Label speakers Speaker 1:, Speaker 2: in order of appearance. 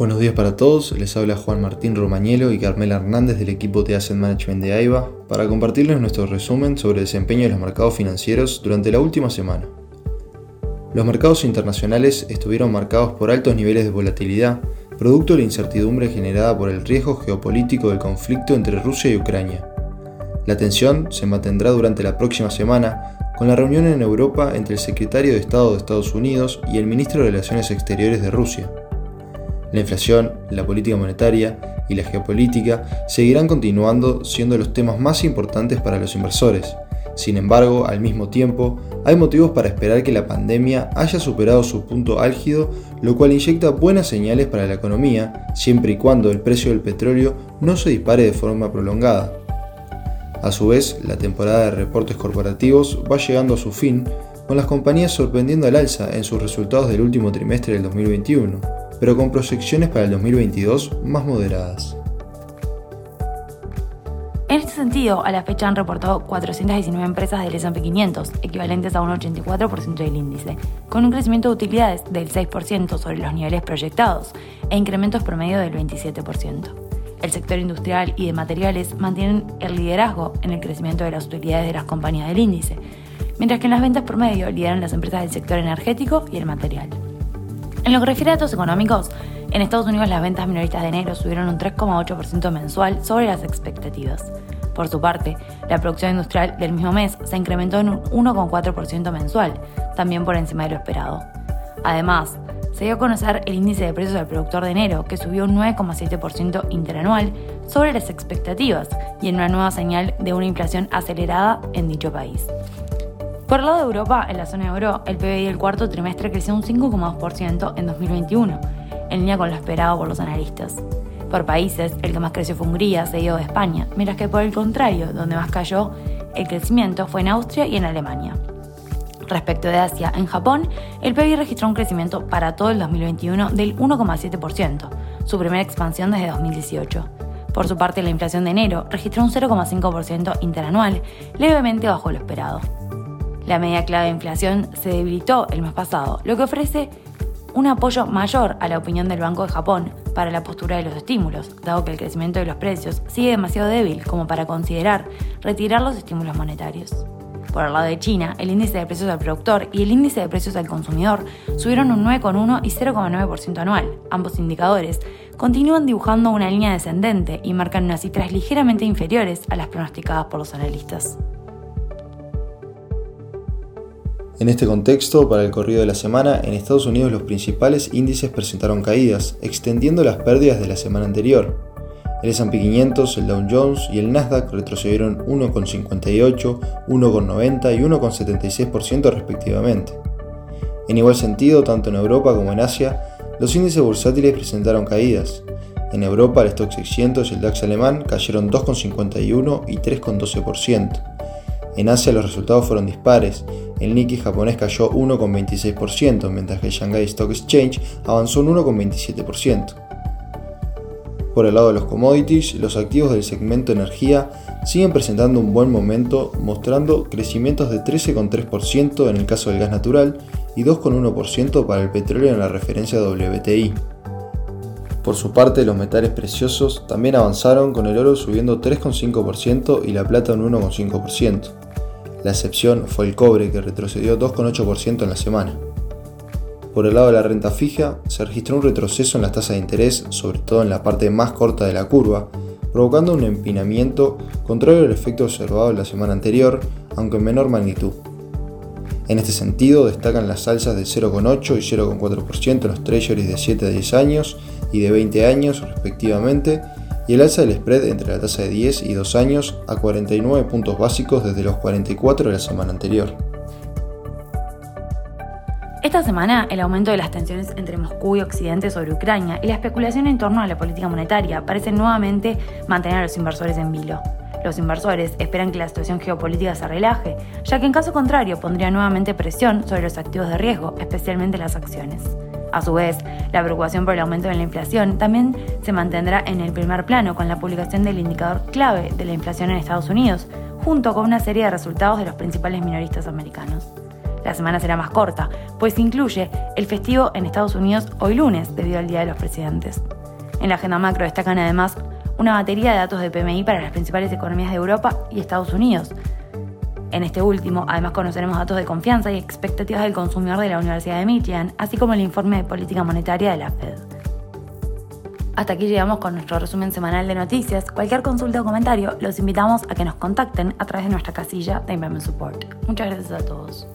Speaker 1: Buenos días para todos, les habla Juan Martín Romañelo y Carmela Hernández del equipo de Asset Management de AIBA para compartirles nuestro resumen sobre el desempeño de los mercados financieros durante la última semana. Los mercados internacionales estuvieron marcados por altos niveles de volatilidad, producto de la incertidumbre generada por el riesgo geopolítico del conflicto entre Rusia y Ucrania. La tensión se mantendrá durante la próxima semana con la reunión en Europa entre el secretario de Estado de Estados Unidos y el ministro de Relaciones Exteriores de Rusia. La inflación, la política monetaria y la geopolítica seguirán continuando siendo los temas más importantes para los inversores. Sin embargo, al mismo tiempo, hay motivos para esperar que la pandemia haya superado su punto álgido, lo cual inyecta buenas señales para la economía, siempre y cuando el precio del petróleo no se dispare de forma prolongada. A su vez, la temporada de reportes corporativos va llegando a su fin, con las compañías sorprendiendo al alza en sus resultados del último trimestre del 2021 pero con proyecciones para el 2022 más moderadas.
Speaker 2: En este sentido, a la fecha han reportado 419 empresas del S&P 500, equivalentes a un 84% del índice, con un crecimiento de utilidades del 6% sobre los niveles proyectados e incrementos promedio del 27%. El sector industrial y de materiales mantienen el liderazgo en el crecimiento de las utilidades de las compañías del índice, mientras que en las ventas promedio lideran las empresas del sector energético y el material. En lo que refiere a datos económicos, en Estados Unidos las ventas minoristas de enero subieron un 3,8% mensual sobre las expectativas. Por su parte, la producción industrial del mismo mes se incrementó en un 1,4% mensual, también por encima de lo esperado. Además, se dio a conocer el índice de precios al productor de enero, que subió un 9,7% interanual sobre las expectativas y en una nueva señal de una inflación acelerada en dicho país. Por el lado de Europa, en la zona euro, el PBI del cuarto trimestre creció un 5,2% en 2021, en línea con lo esperado por los analistas. Por países, el que más creció fue Hungría, seguido de España, mientras que por el contrario, donde más cayó el crecimiento fue en Austria y en Alemania. Respecto de Asia, en Japón, el PBI registró un crecimiento para todo el 2021 del 1,7%, su primera expansión desde 2018. Por su parte, la inflación de enero registró un 0,5% interanual, levemente bajo lo esperado. La media clave de inflación se debilitó el mes pasado, lo que ofrece un apoyo mayor a la opinión del Banco de Japón para la postura de los estímulos, dado que el crecimiento de los precios sigue demasiado débil como para considerar retirar los estímulos monetarios. Por el lado de China, el índice de precios al productor y el índice de precios al consumidor subieron un 9,1 y 0,9% anual. Ambos indicadores continúan dibujando una línea descendente y marcan unas cifras ligeramente inferiores a las pronosticadas por los analistas.
Speaker 1: En este contexto, para el corrido de la semana, en Estados Unidos los principales índices presentaron caídas, extendiendo las pérdidas de la semana anterior. El S&P 500, el Dow Jones y el Nasdaq retrocedieron 1,58, 1,90 y 1,76% respectivamente. En igual sentido, tanto en Europa como en Asia, los índices bursátiles presentaron caídas. En Europa, el Stock 600 y el DAX alemán cayeron 2,51 y 3,12%. En Asia los resultados fueron dispares. El Nikkei japonés cayó 1,26%, mientras que el Shanghai Stock Exchange avanzó un 1,27%. Por el lado de los commodities, los activos del segmento energía siguen presentando un buen momento, mostrando crecimientos de 13,3% en el caso del gas natural y 2,1% para el petróleo en la referencia WTI. Por su parte, los metales preciosos también avanzaron con el oro subiendo 3,5% y la plata un 1,5%. La excepción fue el cobre que retrocedió 2,8% en la semana. Por el lado de la renta fija, se registró un retroceso en las tasas de interés, sobre todo en la parte más corta de la curva, provocando un empinamiento contrario al efecto observado en la semana anterior, aunque en menor magnitud. En este sentido, destacan las alzas de 0,8 y 0,4% en los treasuries de 7 a 10 años y de 20 años respectivamente, y el alza del spread entre la tasa de 10 y 2 años a 49 puntos básicos desde los 44 de la semana anterior.
Speaker 2: Esta semana, el aumento de las tensiones entre Moscú y Occidente sobre Ucrania y la especulación en torno a la política monetaria parecen nuevamente mantener a los inversores en vilo. Los inversores esperan que la situación geopolítica se relaje, ya que en caso contrario pondría nuevamente presión sobre los activos de riesgo, especialmente las acciones. A su vez, la preocupación por el aumento de la inflación también se mantendrá en el primer plano con la publicación del indicador clave de la inflación en Estados Unidos, junto con una serie de resultados de los principales minoristas americanos. La semana será más corta, pues incluye el festivo en Estados Unidos hoy lunes, debido al Día de los Presidentes. En la agenda macro destacan además una batería de datos de PMI para las principales economías de Europa y Estados Unidos. En este último, además conoceremos datos de confianza y expectativas del consumidor de la Universidad de Michigan, así como el informe de política monetaria de la Fed. Hasta aquí llegamos con nuestro resumen semanal de noticias. Cualquier consulta o comentario, los invitamos a que nos contacten a través de nuestra casilla de Investment Support. Muchas gracias a todos.